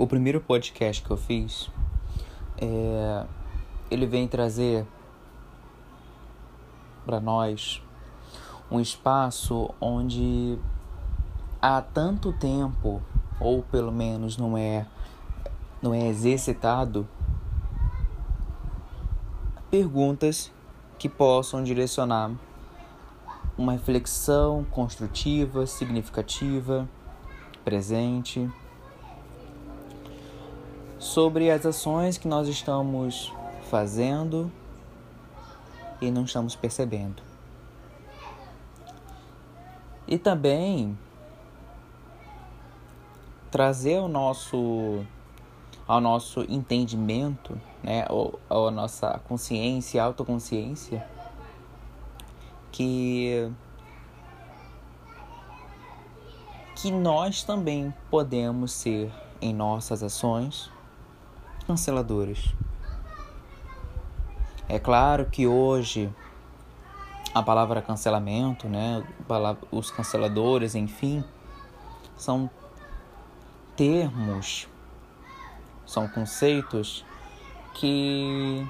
O primeiro podcast que eu fiz, é, ele vem trazer para nós um espaço onde há tanto tempo, ou pelo menos não é, não é exercitado, perguntas que possam direcionar uma reflexão construtiva, significativa, presente sobre as ações que nós estamos fazendo e não estamos percebendo. E também trazer ao nosso ao nosso entendimento, né, ou, ou a nossa consciência, autoconsciência, que que nós também podemos ser em nossas ações canceladoras. É claro que hoje a palavra cancelamento, né, os canceladores, enfim, são termos, são conceitos que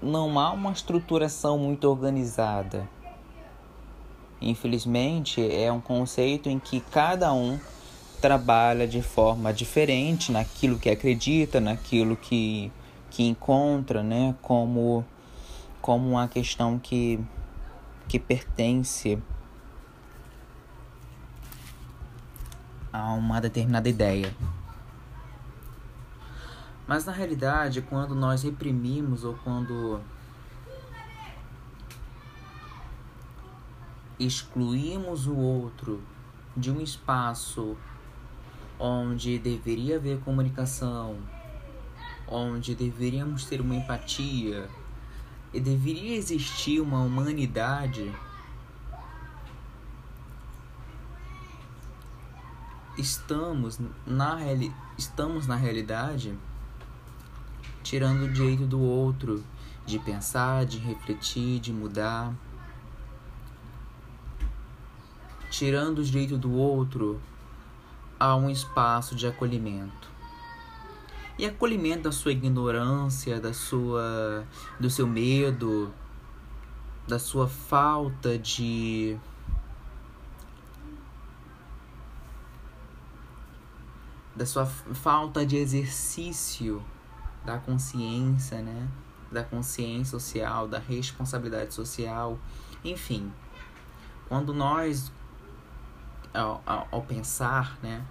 não há uma estruturação muito organizada. Infelizmente, é um conceito em que cada um trabalha de forma diferente naquilo que acredita, naquilo que, que encontra, né, como, como uma questão que, que pertence a uma determinada ideia. Mas na realidade, quando nós reprimimos ou quando excluímos o outro de um espaço onde deveria haver comunicação, onde deveríamos ter uma empatia e deveria existir uma humanidade, estamos na, reali estamos na realidade tirando o direito do outro de pensar, de refletir, de mudar, tirando o direito do outro a um espaço de acolhimento. E acolhimento da sua ignorância, da sua do seu medo, da sua falta de da sua falta de exercício da consciência, né? Da consciência social, da responsabilidade social, enfim. Quando nós ao, ao, pensar, né,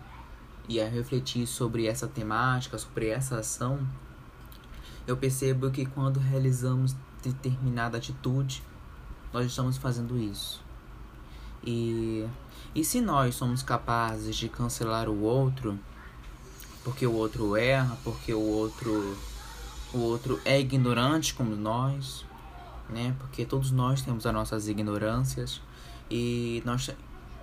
e a refletir sobre essa temática, sobre essa ação, eu percebo que quando realizamos determinada atitude, nós estamos fazendo isso. E, e se nós somos capazes de cancelar o outro, porque o outro erra, porque o outro o outro é ignorante como nós, né? Porque todos nós temos as nossas ignorâncias e nós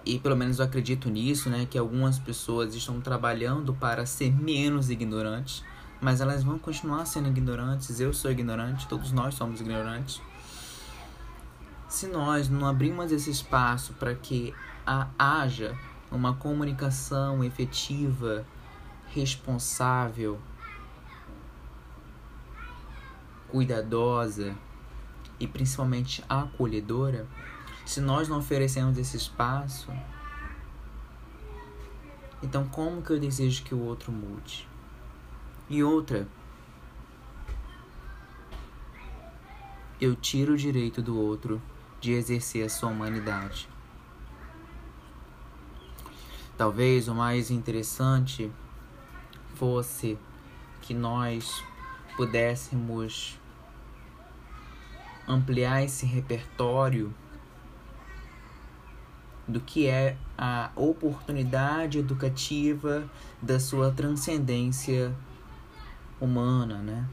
e pelo menos eu acredito nisso, né, que algumas pessoas estão trabalhando para ser menos ignorantes, mas elas vão continuar sendo ignorantes. Eu sou ignorante, todos nós somos ignorantes. Se nós não abrirmos esse espaço para que haja uma comunicação efetiva, responsável, cuidadosa e principalmente acolhedora, se nós não oferecemos esse espaço, então como que eu desejo que o outro mude? E outra, eu tiro o direito do outro de exercer a sua humanidade. Talvez o mais interessante fosse que nós pudéssemos ampliar esse repertório do que é a oportunidade educativa da sua transcendência humana, né?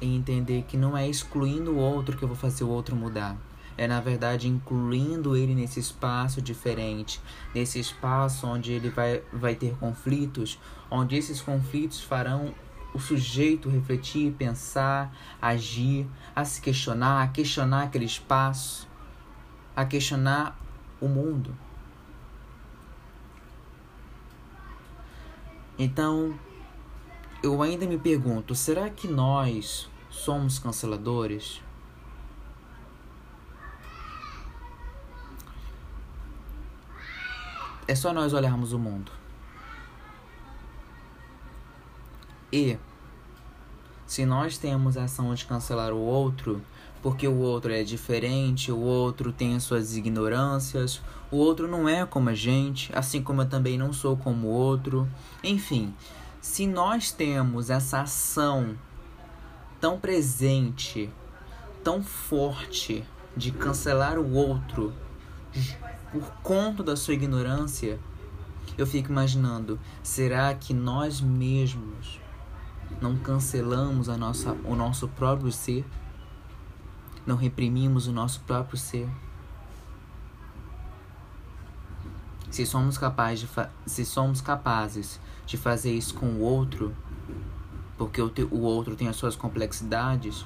E entender que não é excluindo o outro que eu vou fazer o outro mudar. É na verdade incluindo ele nesse espaço diferente, nesse espaço onde ele vai, vai ter conflitos, onde esses conflitos farão o sujeito refletir, pensar, agir, a se questionar, a questionar aquele espaço a questionar o mundo. Então, eu ainda me pergunto: será que nós somos canceladores? É só nós olharmos o mundo. E se nós temos a ação de cancelar o outro, porque o outro é diferente, o outro tem as suas ignorâncias, o outro não é como a gente, assim como eu também não sou como o outro. Enfim, se nós temos essa ação tão presente, tão forte de cancelar o outro por conta da sua ignorância, eu fico imaginando, será que nós mesmos não cancelamos a nossa, o nosso próprio ser? Não reprimimos o nosso próprio ser. Se somos capazes de, se somos capazes de fazer isso com o outro, porque o, o outro tem as suas complexidades,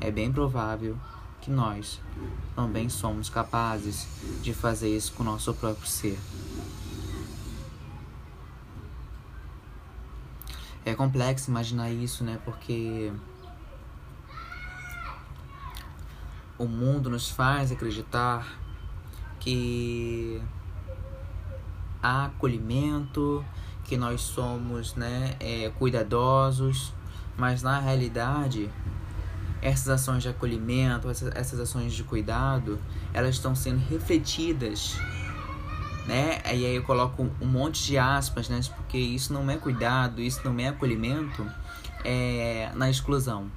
é bem provável que nós também somos capazes de fazer isso com o nosso próprio ser. É complexo imaginar isso, né? Porque o mundo nos faz acreditar que há acolhimento, que nós somos né, é, cuidadosos, mas na realidade essas ações de acolhimento, essas, essas ações de cuidado, elas estão sendo refletidas, né? E aí eu coloco um monte de aspas, né? Porque isso não é cuidado, isso não é acolhimento, é na exclusão,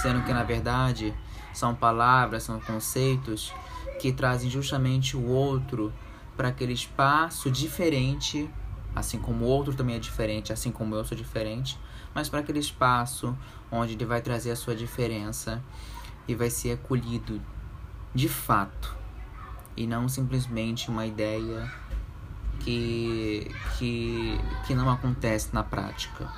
sendo que na verdade são palavras, são conceitos que trazem justamente o outro para aquele espaço diferente, assim como o outro também é diferente, assim como eu sou diferente, mas para aquele espaço onde ele vai trazer a sua diferença e vai ser acolhido de fato e não simplesmente uma ideia que que que não acontece na prática.